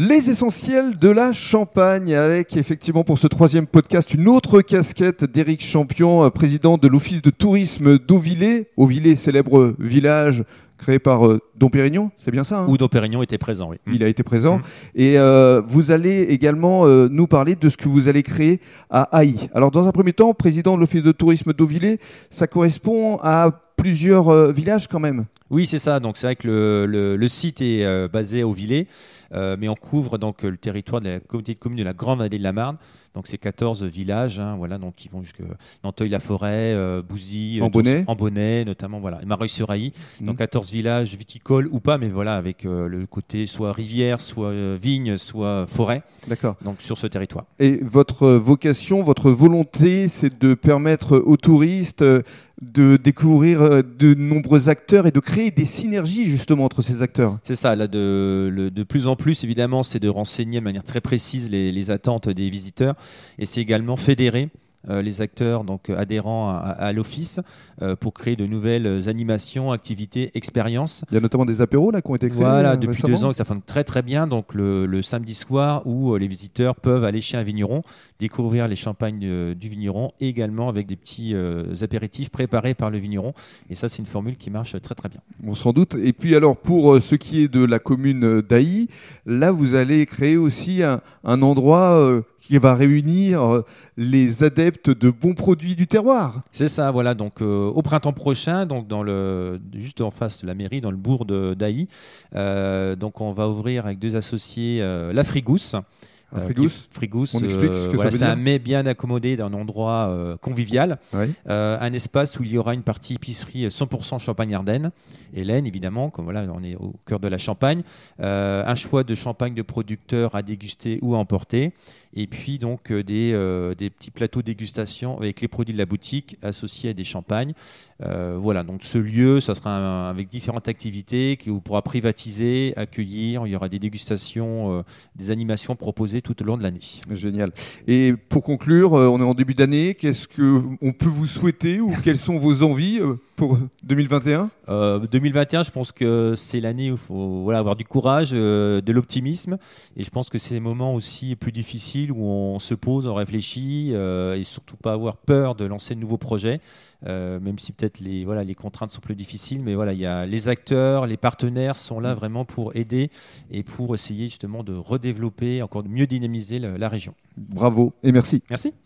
Les essentiels de la Champagne, avec effectivement pour ce troisième podcast une autre casquette d'Éric Champion, euh, président de l'Office de tourisme d'Auvillé. Auvillé, célèbre village créé par euh, Dom Pérignon, c'est bien ça hein? Où Dom Pérignon était présent, oui. Il a été présent. Mm. Et euh, vous allez également euh, nous parler de ce que vous allez créer à Haï. Alors, dans un premier temps, président de l'Office de tourisme d'Auvillé, ça correspond à plusieurs euh, villages quand même. Oui, c'est ça. Donc c'est vrai que le, le- le site est euh, basé au Villers, euh, mais on couvre donc le territoire de la communauté de communes de la Grande Vallée de la Marne. Donc c'est 14 villages, hein, voilà, donc qui vont jusque Nanteuil-la-Forêt, Bouzy, Ambonnay notamment, voilà, et Mareuil-sur-Ailly. Mhm. Donc 14 villages viticoles ou pas, mais voilà, avec le côté soit rivière, soit vigne, soit forêt, D'accord. donc sur ce territoire. Et votre vocation, votre volonté, c'est de permettre aux touristes de découvrir euh, de nombreux acteurs et de créer des synergies justement entre ces acteurs. C'est ça, là, de, de plus en plus, évidemment, c'est de renseigner de manière très précise les, les attentes des visiteurs et c'est également fédérer les acteurs donc adhérents à, à l'office euh, pour créer de nouvelles animations, activités, expériences. Il y a notamment des apéros là qui ont été créés. Voilà, euh, depuis récemment. deux ans que ça fonctionne très très bien. Donc le, le samedi soir où euh, les visiteurs peuvent aller chez un vigneron, découvrir les champagnes euh, du vigneron, et également avec des petits euh, apéritifs préparés par le vigneron. Et ça, c'est une formule qui marche très très bien. Bon, sans doute. Et puis alors pour euh, ce qui est de la commune euh, d'Ailly, là vous allez créer aussi un, un endroit euh, qui va réunir euh, les adeptes de bons produits du terroir. C'est ça, voilà. Donc euh, au printemps prochain, donc juste en face de la mairie, dans le bourg d'Ailly, euh, on va ouvrir avec deux associés la Frigousse. Un Euh, frigousse qui- Frigousse, On explique ce que ça voilà, veut c'est un mets bien accommodé d'un endroit euh, convivial, Oui. Euh, un espace où il y aura une partie épicerie 100% Champagne-Ardenne, Hélène évidemment, comme voilà, on est au cœur de la Champagne, Euh, un choix de champagne de producteurs à déguster ou à emporter, et puis donc euh, des, euh, des petits plateaux dégustation avec les produits de la boutique associés à des champagnes. Euh, voilà, donc ce lieu, ça sera un- avec différentes activités qui vous pourra privatiser, accueillir. Il y aura des dégustations, euh, des animations proposées tout au long de l'année. Génial. Et pour conclure, euh, on est en début d'année. Qu'est-ce que on peut vous souhaiter ou quelles sont vos envies euh, pour 2021 Euh, 2021, je pense que c'est l'année où il faut voilà, avoir du courage, euh, de l'optimisme. Et je pense que c'est des moments aussi plus difficiles où on se pose, on réfléchit euh, et surtout pas avoir peur de lancer de nouveaux projets. Euh, même si peut-être les, voilà, les contraintes sont plus difficiles, mais voilà, il y a les acteurs, les partenaires sont là vraiment pour aider et pour essayer justement de redévelopper, encore mieux dynamiser la région. Bravo et merci. Merci.